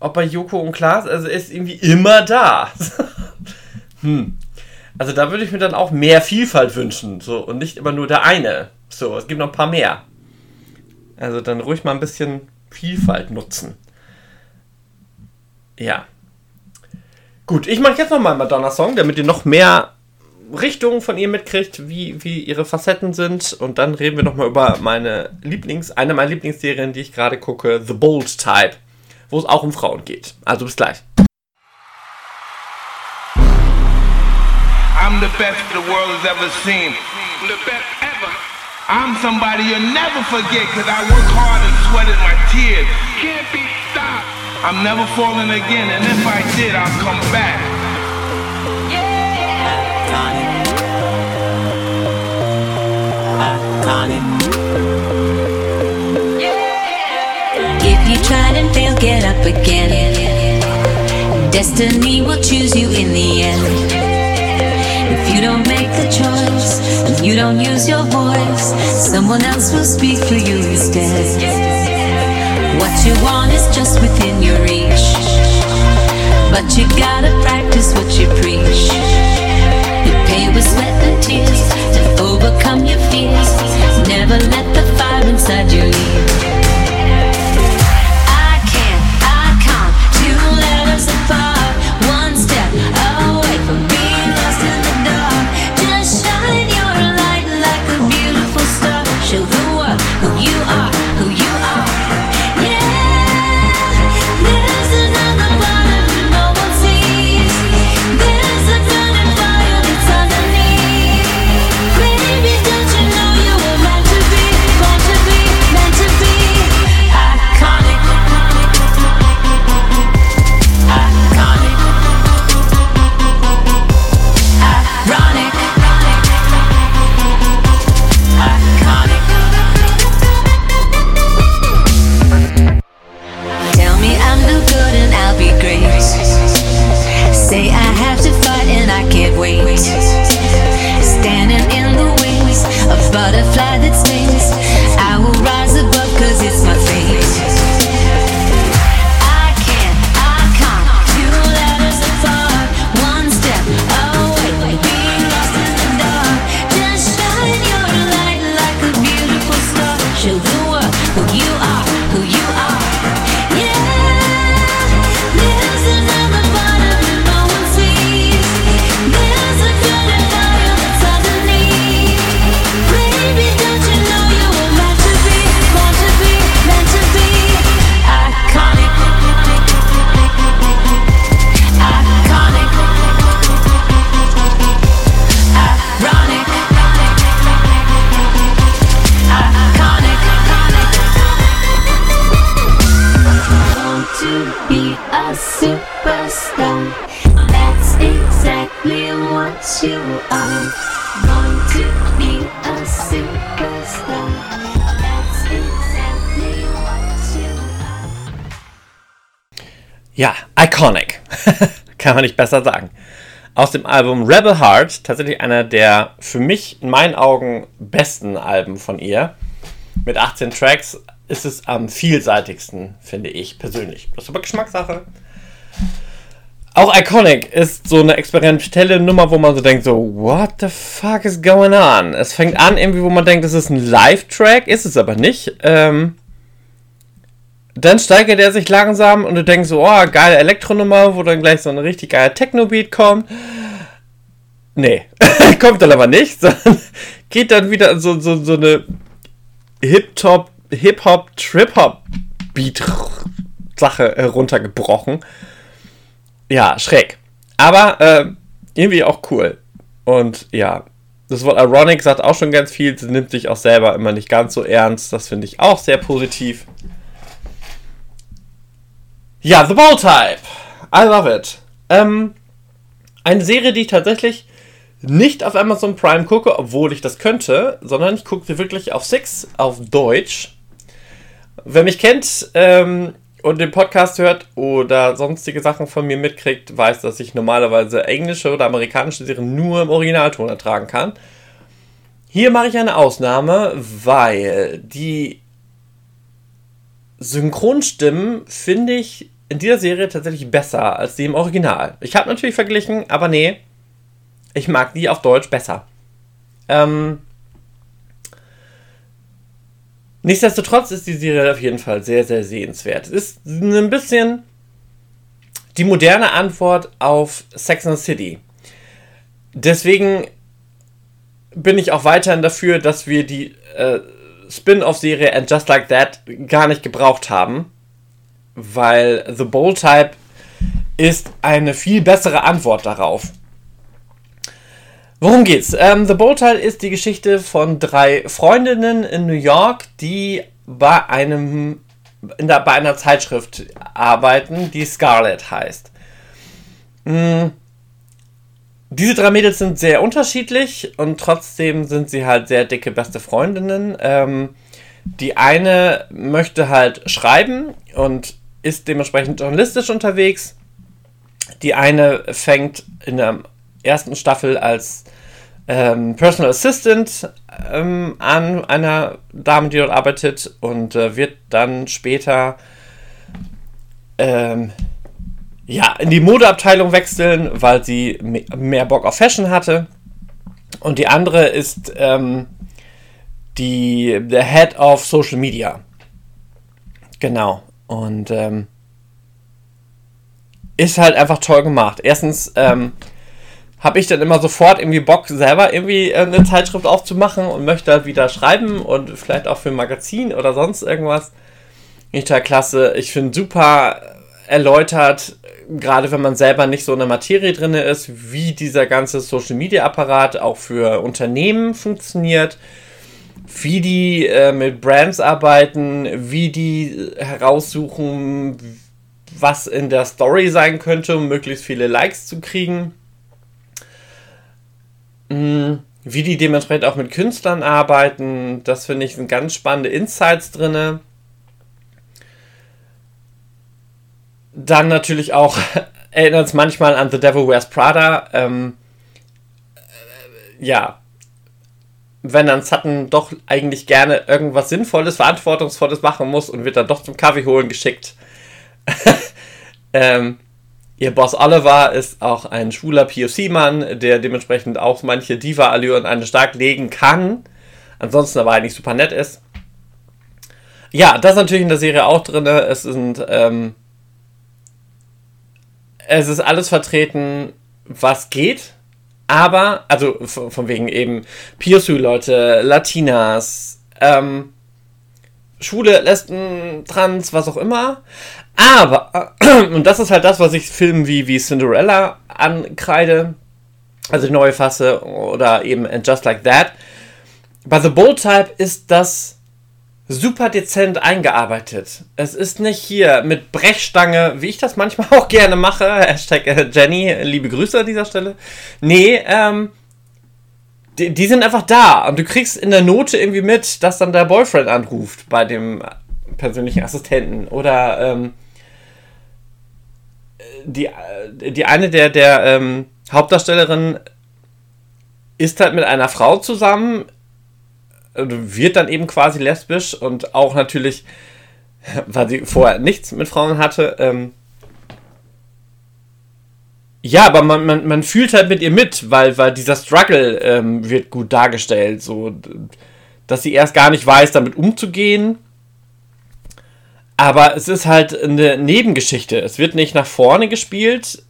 ob bei Joko und Klaas, also er ist irgendwie immer da. (laughs) hm. Also da würde ich mir dann auch mehr Vielfalt wünschen, so und nicht immer nur der eine. So, es gibt noch ein paar mehr. Also dann ruhig mal ein bisschen Vielfalt nutzen. Ja. Gut, ich mache jetzt nochmal einen Madonna-Song, damit ihr noch mehr Richtungen von ihr mitkriegt, wie, wie ihre Facetten sind. Und dann reden wir nochmal über meine Lieblings-, eine meiner Lieblingsserien, die ich gerade gucke, The Bold Type, wo es auch um Frauen geht. Also bis gleich. The best the world has ever seen. The best ever. I'm somebody you'll never forget because I work hard and sweated my tears. Can't be stopped. I'm never falling again, and if I did, I'll come back. If you tried and failed, get up again. Destiny will choose you in the end. If you don't make the choice, if you don't use your voice, someone else will speak for you instead. What you want is just within your reach. But you gotta practice what you preach. You pay with sweat and tears to overcome your fears. Never let the fire inside you leave. Kann man nicht besser sagen. Aus dem Album Rebel Heart, tatsächlich einer der für mich in meinen Augen besten Alben von ihr. Mit 18 Tracks ist es am vielseitigsten, finde ich persönlich. Das ist aber Geschmackssache. Auch Iconic ist so eine experimentelle Nummer, wo man so denkt, so, what the fuck is going on? Es fängt an irgendwie, wo man denkt, das ist ein Live-Track, ist es aber nicht. Ähm, dann steigert er sich langsam und du denkst so, oh, geile Elektronummer, wo dann gleich so ein richtig geiler Techno-Beat kommt. Nee, (laughs) kommt dann aber nicht, (laughs) sondern geht dann wieder so, so, so eine Hip-Hop, Hip-Hop, Trip-Hop-Beat-Sache heruntergebrochen. Ja, schräg. Aber äh, irgendwie auch cool. Und ja, das Wort Ironic sagt auch schon ganz viel. Sie nimmt sich auch selber immer nicht ganz so ernst. Das finde ich auch sehr positiv. Ja, The Bold Type. I love it. Ähm, eine Serie, die ich tatsächlich nicht auf Amazon Prime gucke, obwohl ich das könnte, sondern ich gucke sie wirklich auf Six, auf Deutsch. Wer mich kennt ähm, und den Podcast hört oder sonstige Sachen von mir mitkriegt, weiß, dass ich normalerweise englische oder amerikanische Serien nur im Originalton ertragen kann. Hier mache ich eine Ausnahme, weil die Synchronstimmen finde ich in dieser Serie tatsächlich besser als die im Original. Ich habe natürlich verglichen, aber nee, ich mag die auf Deutsch besser. Ähm, nichtsdestotrotz ist die Serie auf jeden Fall sehr, sehr sehenswert. Es ist ein bisschen die moderne Antwort auf Sex and the City. Deswegen bin ich auch weiterhin dafür, dass wir die äh, Spin-off-Serie And Just Like That gar nicht gebraucht haben, weil The Bold Type ist eine viel bessere Antwort darauf. Worum geht's? Ähm, The Bold Type ist die Geschichte von drei Freundinnen in New York, die bei einem in der, bei einer Zeitschrift arbeiten, die Scarlet heißt. Mm. Diese drei Mädels sind sehr unterschiedlich und trotzdem sind sie halt sehr dicke beste Freundinnen. Ähm, die eine möchte halt schreiben und ist dementsprechend journalistisch unterwegs. Die eine fängt in der ersten Staffel als ähm, Personal Assistant ähm, an einer Dame, die dort arbeitet und äh, wird dann später ähm, ja, in die Modeabteilung wechseln, weil sie me mehr Bock auf Fashion hatte. Und die andere ist ähm, die der Head of Social Media. Genau. Und ähm, ist halt einfach toll gemacht. Erstens ähm, habe ich dann immer sofort irgendwie Bock, selber irgendwie äh, eine Zeitschrift aufzumachen und möchte halt wieder schreiben und vielleicht auch für ein Magazin oder sonst irgendwas. Nicht total klasse. Ich finde super erläutert, gerade wenn man selber nicht so in der Materie drin ist, wie dieser ganze Social Media Apparat auch für Unternehmen funktioniert, wie die äh, mit Brands arbeiten, wie die heraussuchen, was in der Story sein könnte, um möglichst viele Likes zu kriegen. Mm, Wie die dementsprechend auch mit Künstlern arbeiten, das finde ich sind ganz spannende Insights drinne. Dann natürlich auch (laughs) erinnert es manchmal an The Devil Wears Prada. Ähm, äh, ja, wenn dann Sutton doch eigentlich gerne irgendwas Sinnvolles, Verantwortungsvolles machen muss und wird dann doch zum Kaffee holen geschickt. (laughs) ähm, ihr Boss Oliver ist auch ein schwuler POC-Mann, der dementsprechend auch manche Diva-Allüren an den Stark legen kann. Ansonsten aber eigentlich super nett ist. Ja, das ist natürlich in der Serie auch drin. Es sind, ähm, es ist alles vertreten, was geht. Aber, also von, wegen eben POC-Leute, Latinas, ähm, Schwule, Lesben, Trans, was auch immer. Aber, (clears throat) und das ist halt das, was ich Filmen wie, wie Cinderella ankreide, also die neue Fasse oder eben And Just Like That. Bei The Bold Type ist das super dezent eingearbeitet. Es ist nicht hier mit Brechstange, wie ich das manchmal (laughs) auch gerne mache. Hashtag äh, Jenny, liebe Grüße an dieser Stelle. Nee, ähm, die, die sind einfach da und du kriegst in der Note irgendwie mit, dass dann der Boyfriend anruft bei dem persönlichen Assistenten oder ähm, die, die eine der, der ähm, Hauptdarstellerin ist halt mit einer Frau zusammen, wird dann eben quasi lesbisch und auch natürlich, weil sie vorher nichts mit Frauen hatte, ähm, ja, aber man, man, man fühlt halt mit ihr mit, weil, weil dieser Struggle ähm, wird gut dargestellt, so, dass sie erst gar nicht weiß, damit umzugehen, Aber es ist halt eine Nebengeschichte. Es wird nicht nach vorne gespielt,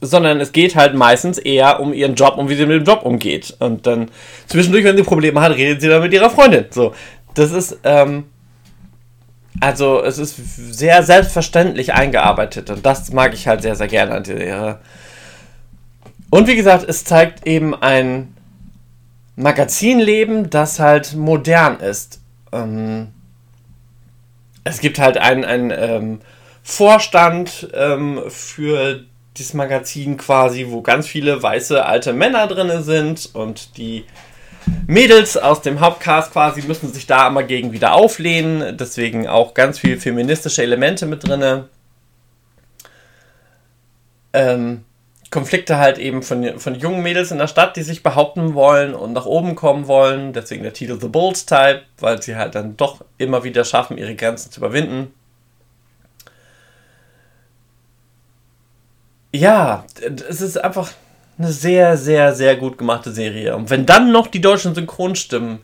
sondern es geht halt meistens eher um ihren Job und wie sie mit dem Job umgeht. Und dann zwischendurch, wenn sie Probleme hat, redet sie dann mit ihrer Freundin. So, das ist, ähm, also es ist sehr selbstverständlich eingearbeitet und das mag ich halt sehr, sehr gerne an der Serie. Und wie gesagt, es zeigt eben ein Magazinleben, das halt modern ist. Ähm, es gibt halt einen, einen ähm, Vorstand ähm, für dieses Magazin quasi, wo ganz viele weiße alte Männer drin sind und die Mädels aus dem Hauptcast quasi müssen sich da immer gegen wieder auflehnen. Deswegen auch ganz viel feministische Elemente mit drin. Ähm, Konflikte halt eben von, von jungen Mädels in der Stadt, die sich behaupten wollen und nach oben kommen wollen. Deswegen der Titel The Bulls Type, weil sie halt dann doch immer wieder schaffen, ihre Grenzen zu überwinden. Ja, es ist einfach eine sehr, sehr, sehr gut gemachte Serie. Und wenn dann noch die deutschen Synchronstimmen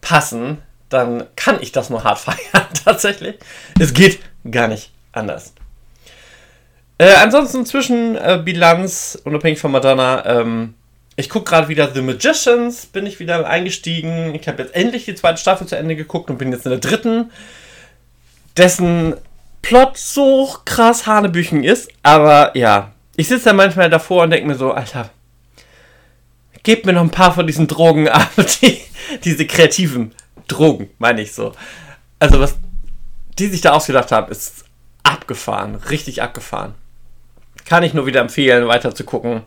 passen, dann kann ich das nur hart (laughs) feiern, tatsächlich. Es geht gar nicht anders. Äh, ansonsten zwischen äh, Bilanz, unabhängig von Madonna, ähm, ich gucke gerade wieder The Magicians, bin ich wieder eingestiegen. Ich habe jetzt endlich die zweite Staffel zu Ende geguckt und bin jetzt in der dritten, dessen Plot so krass Hanebüchen ist. Aber ja, ich sitze da manchmal davor und denke mir so, Alter, gebt mir noch ein paar von diesen Drogen (laughs) ab, die, diese kreativen Drogen, meine ich so. Also was die sich da ausgedacht haben, ist abgefahren, richtig abgefahren. Kann ich nur wieder empfehlen, weiter zu gucken.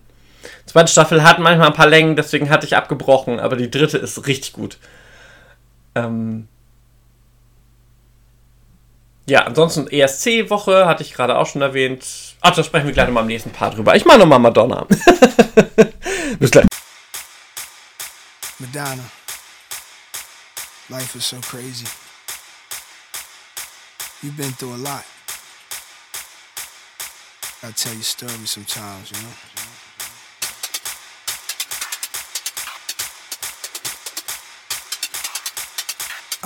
Zweite Staffel hat manchmal ein paar Längen, deswegen hatte ich abgebrochen, aber die dritte ist richtig gut. Ähm ja, ansonsten ESC-Woche hatte ich gerade auch schon erwähnt. Ach, da sprechen wir gleich nochmal im nächsten Part drüber. Ich mache nochmal Madonna. (laughs) Bis gleich. Madonna. Life is so crazy. You've been through a lot. I tell you stories sometimes, you know.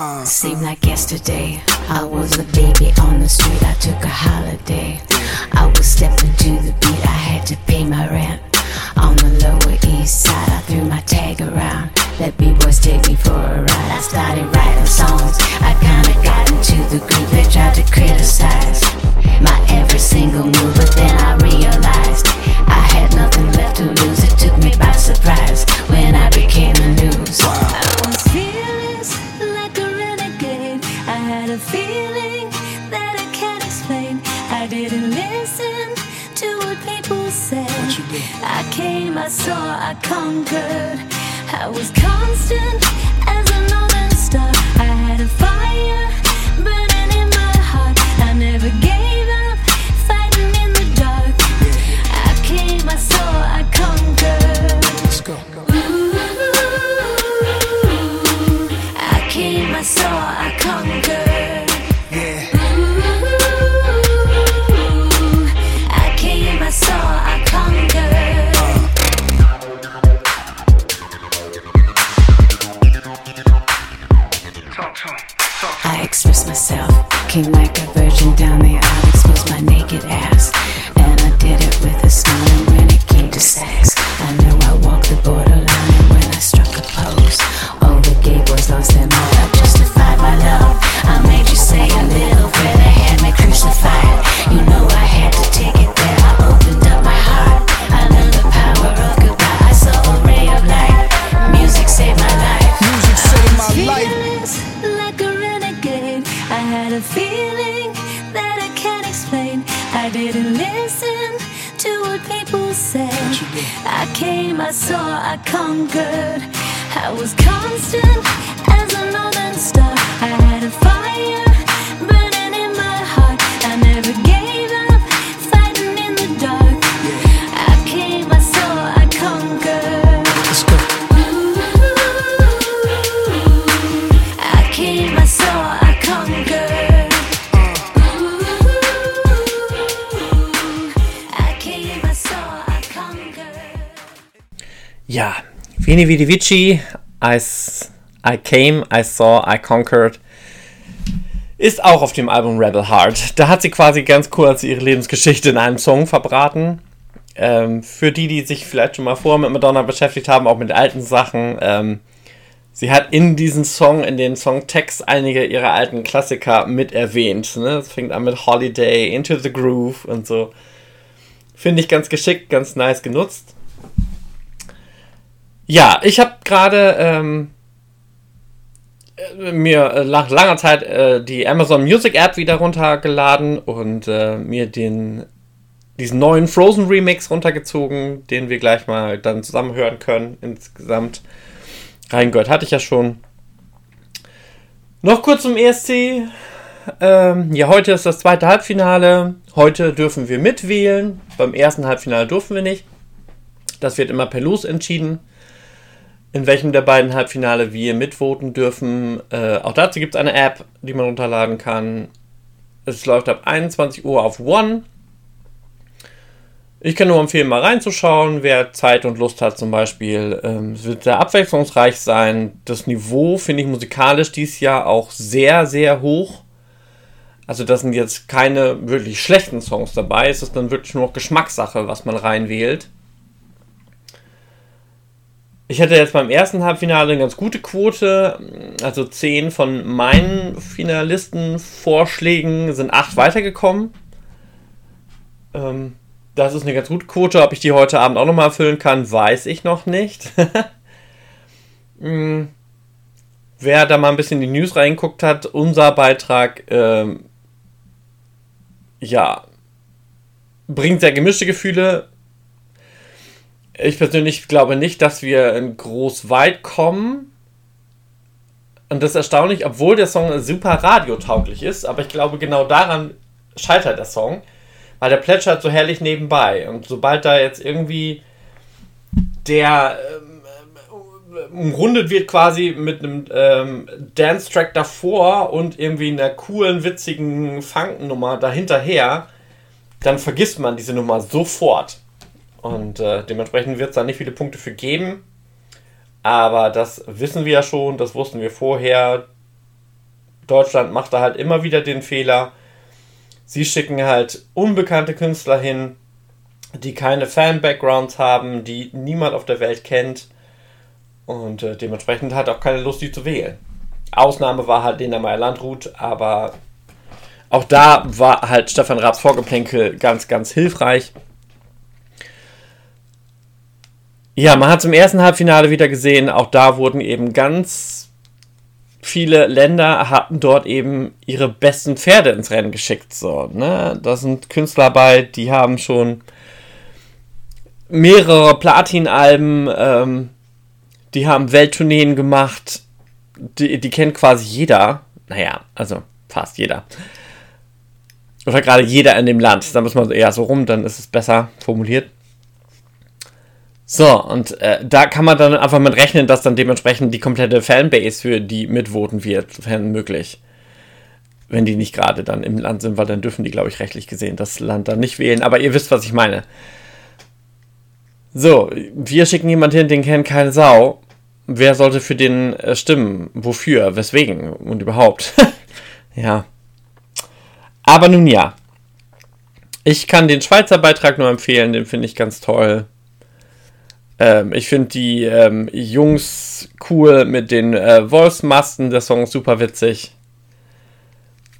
Uh, Seemed like yesterday, I was a baby on the street. I took a holiday. I was stepping to the beat. I had to pay my rent. On the Lower East Side, I threw my tag around. Let B-boys take me for a ride. I started writing songs. I kinda got into the group. They tried to criticize my every single move, but then I realized I had nothing left to lose. It took me by surprise when I became the news. I was fearless, a feeling that I can't explain. I didn't listen to what people said. What? I came, I saw, I conquered. I was constant as a northern star. I had a fire myself, came like a Veni Vidi Vici, I, I came, I saw, I conquered. Ist auch auf dem Album Rebel Heart. Da hat sie quasi ganz kurz ihre Lebensgeschichte in einem Song verbraten. Ähm, für die, die sich vielleicht schon mal vorher mit Madonna beschäftigt haben, auch mit alten Sachen. Ähm, sie hat in diesem Song, in den Songtext, einige ihrer alten Klassiker mit erwähnt. Ne? Das fängt an mit Holiday, Into the Groove und so. Finde ich ganz geschickt, ganz nice genutzt. Ja, ich habe gerade ähm, äh, mir äh, nach langer Zeit äh, die Amazon Music App wieder runtergeladen und äh, mir den diesen neuen Frozen Remix runtergezogen, den wir gleich mal dann zusammen hören können. Insgesamt reingehört hatte ich ja schon. Noch kurz zum ESC. Ähm, ja, heute ist das zweite Halbfinale. Heute dürfen wir mitwählen. Beim ersten Halbfinale durften wir nicht. Das wird immer per Los entschieden in welchem der beiden Halbfinale wir mitvoten dürfen. Äh, auch dazu gibt es eine App, die man runterladen kann. Es läuft ab 21 Uhr auf One. Ich kann nur empfehlen, mal reinzuschauen, wer Zeit und Lust hat zum Beispiel. Ähm, es wird sehr abwechslungsreich sein. Das Niveau finde ich musikalisch dieses Jahr auch sehr, sehr hoch. Also das sind jetzt keine wirklich schlechten Songs dabei. Es ist dann wirklich nur noch Geschmackssache, was man reinwählt. Ich hatte jetzt beim ersten Halbfinale eine ganz gute Quote. Also 10 von meinen Finalistenvorschlägen sind 8 weitergekommen. Ähm, das ist eine ganz gute Quote. Ob ich die heute Abend auch nochmal erfüllen kann, weiß ich noch nicht. (laughs) Hm. Wer da mal ein bisschen in die News reingeguckt hat, unser Beitrag, ähm, ja, bringt sehr gemischte Gefühle. Ich persönlich glaube nicht, dass wir in groß weit kommen. Und das ist erstaunlich, obwohl der Song super radiotauglich ist, aber ich glaube, genau daran scheitert der Song, weil der plätschert so herrlich nebenbei. Und sobald da jetzt irgendwie der ähm, umrundet wird quasi mit einem ähm, Dance-Track davor und irgendwie einer coolen, witzigen Funknummer dahinterher, dann vergisst man diese Nummer sofort. Und äh, dementsprechend wird es da nicht viele Punkte für geben. Aber das wissen wir ja schon, das wussten wir vorher. Deutschland macht da halt immer wieder den Fehler. Sie schicken halt unbekannte Künstler hin, die keine Fan-Backgrounds haben, die niemand auf der Welt kennt. Und äh, dementsprechend hat auch keine Lust, die zu wählen. Ausnahme war halt Lena Meyer-Landrut, aber auch da war halt Stefan Raabs Vorgeplänkel ganz, ganz hilfreich. Ja, man hat es im ersten Halbfinale wieder gesehen, auch da wurden eben ganz viele Länder hatten dort eben ihre besten Pferde ins Rennen geschickt. So, ne? Da sind Künstler bei, die haben schon mehrere Platin-Alben, ähm, die haben Welttourneen gemacht, die, die kennt quasi jeder. Naja, also fast jeder. Oder gerade jeder in dem Land. Da muss man eher so rum, dann ist es besser formuliert. So, und äh, da kann man dann einfach mit rechnen, dass dann dementsprechend die komplette Fanbase für die mitvoten wird, sofern möglich. Wenn die nicht gerade dann im Land sind, weil dann dürfen die, glaube ich, rechtlich gesehen das Land dann nicht wählen. Aber ihr wisst, was ich meine. So, wir schicken jemanden hin, den kennt keine Sau. Wer sollte für den äh, stimmen? Wofür? Weswegen? Und überhaupt? (laughs) ja. Aber nun ja. Ich kann den Schweizer Beitrag nur empfehlen, den finde ich ganz toll. Ähm, ich finde die ähm, Jungs cool mit den äh, Wolfsmasten. Der Song ist super witzig.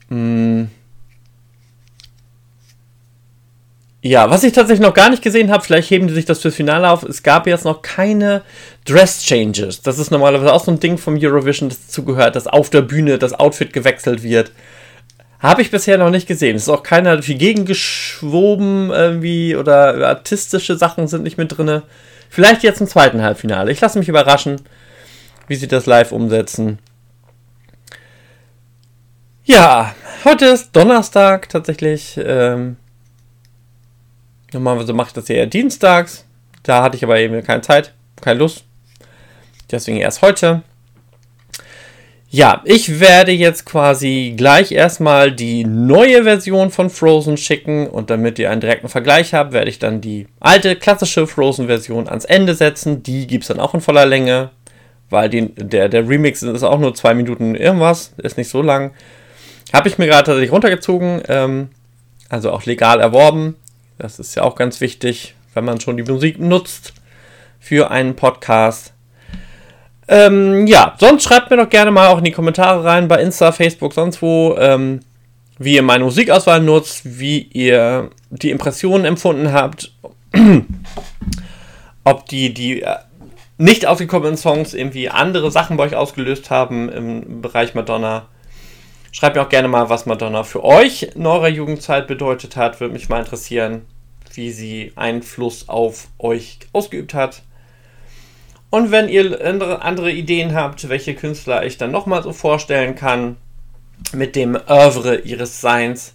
Mm. Ja, was ich tatsächlich noch gar nicht gesehen habe, vielleicht heben die sich das fürs Finale auf. Es gab jetzt noch keine Dress Changes. Das ist normalerweise auch so ein Ding vom Eurovision, das zugehört, dass auf der Bühne das Outfit gewechselt wird. Habe ich bisher noch nicht gesehen. Es ist auch keiner viel gegengeschwoben irgendwie oder artistische Sachen sind nicht mit drin. Vielleicht jetzt im zweiten Halbfinale. Ich lasse mich überraschen, wie sie das live umsetzen. Ja, heute ist Donnerstag tatsächlich. Ähm, normalerweise mache ich das ja eher dienstags. Da hatte ich aber eben keine Zeit, keine Lust. Deswegen erst heute. Ja, ich werde jetzt quasi gleich erstmal die neue Version von Frozen schicken und damit ihr einen direkten Vergleich habt, werde ich dann die alte klassische Frozen-Version ans Ende setzen. Die gibt es dann auch in voller Länge, weil die, der, der Remix ist auch nur zwei Minuten irgendwas, ist nicht so lang. Habe ich mir gerade tatsächlich runtergezogen, ähm, also auch legal erworben. Das ist ja auch ganz wichtig, wenn man schon die Musik nutzt für einen Podcast. Ähm, ja, sonst schreibt mir doch gerne mal auch in die Kommentare rein bei Insta, Facebook, sonst wo, ähm, wie ihr meine Musikauswahl nutzt, wie ihr die Impressionen empfunden habt, (clears throat) ob die, die äh, nicht ausgekommenen Songs irgendwie andere Sachen bei euch ausgelöst haben im Bereich Madonna. Schreibt mir auch gerne mal, was Madonna für euch in eurer Jugendzeit bedeutet hat. Würde mich mal interessieren, wie sie Einfluss auf euch ausgeübt hat. Und wenn ihr andere, Ideen habt, welche Künstler ich dann nochmal so vorstellen kann, mit dem Oeuvre ihres Seins,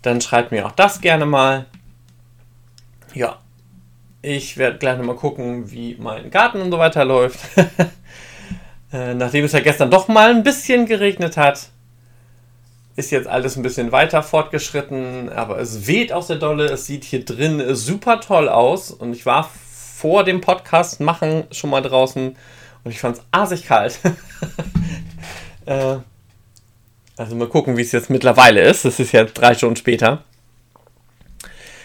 dann schreibt mir auch das gerne mal. Ja, ich werde gleich nochmal gucken, wie mein Garten und so weiter läuft. (laughs) Äh, Nachdem es ja gestern doch mal ein bisschen geregnet hat, ist jetzt alles ein bisschen weiter fortgeschritten, aber es weht auch sehr dolle. Es sieht hier drin super toll aus und ich war vor dem Podcast machen schon mal draußen und ich fand es asig kalt. (laughs) äh, also mal gucken, wie es jetzt mittlerweile ist. Es ist jetzt drei Stunden später.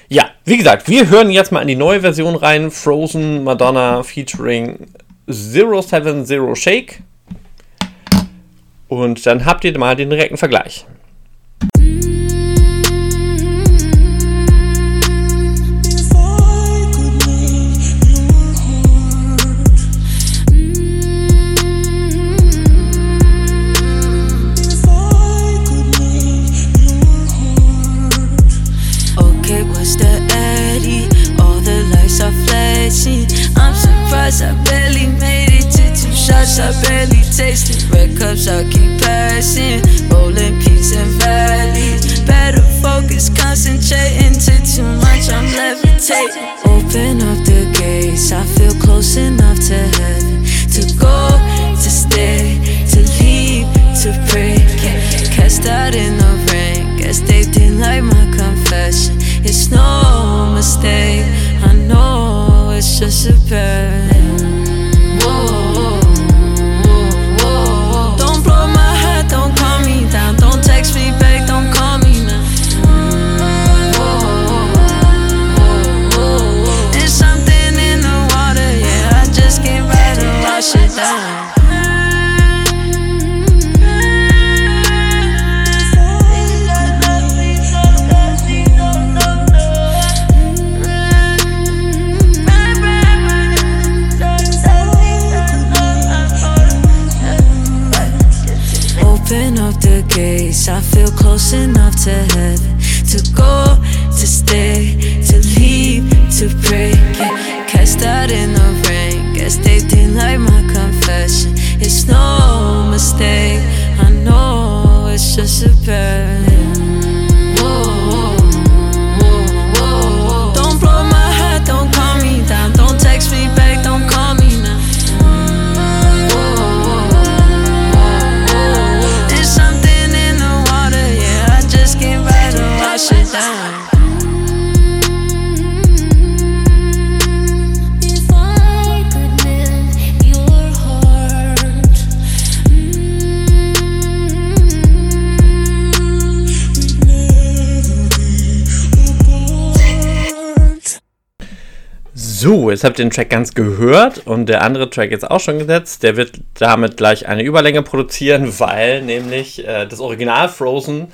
Ja, wie gesagt, wir hören jetzt mal in die neue Version rein. Frozen Madonna featuring 070 Shake. Und dann habt ihr mal den direkten Vergleich. So, jetzt habt ihr den Track ganz gehört und der andere Track ist auch schon gesetzt. Der wird damit gleich eine Überlänge produzieren, (laughs) weil nämlich äh, das Original Frozen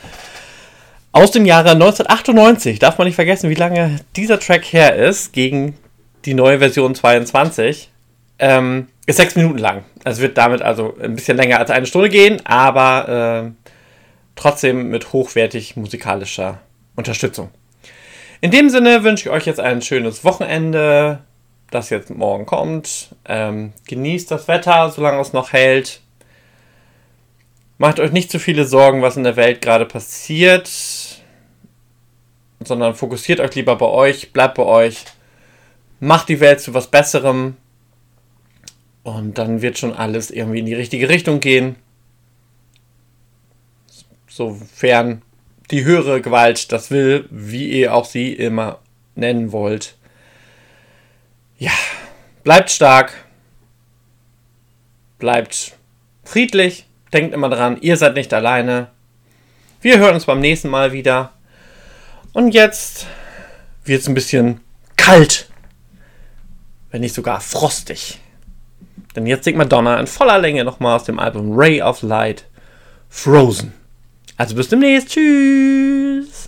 aus dem Jahre 1998, darf man nicht vergessen, wie lange dieser Track her ist, gegen die neue Version 22, ähm, ist sechs Minuten lang. Also wird damit also ein bisschen länger als eine Stunde gehen, aber äh, trotzdem mit hochwertig musikalischer Unterstützung. In dem Sinne wünsche ich euch jetzt ein schönes Wochenende, das jetzt morgen kommt. Ähm, genießt das Wetter, solange es noch hält. Macht euch nicht zu viele Sorgen, was in der Welt gerade passiert, sondern fokussiert euch lieber bei euch, bleibt bei euch, macht die Welt zu was Besserem und dann wird schon alles irgendwie in die richtige Richtung gehen. Sofern die höhere Gewalt das will, wie ihr auch sie immer nennen wollt. Ja, bleibt stark, bleibt friedlich, denkt immer dran, ihr seid nicht alleine. Wir hören uns beim nächsten Mal wieder. Und jetzt wird es ein bisschen kalt. Wenn nicht sogar frostig. Denn jetzt singt Madonna in voller Länge nochmal aus dem Album Ray of Light Frozen. Also bis demnächst. Tschüss.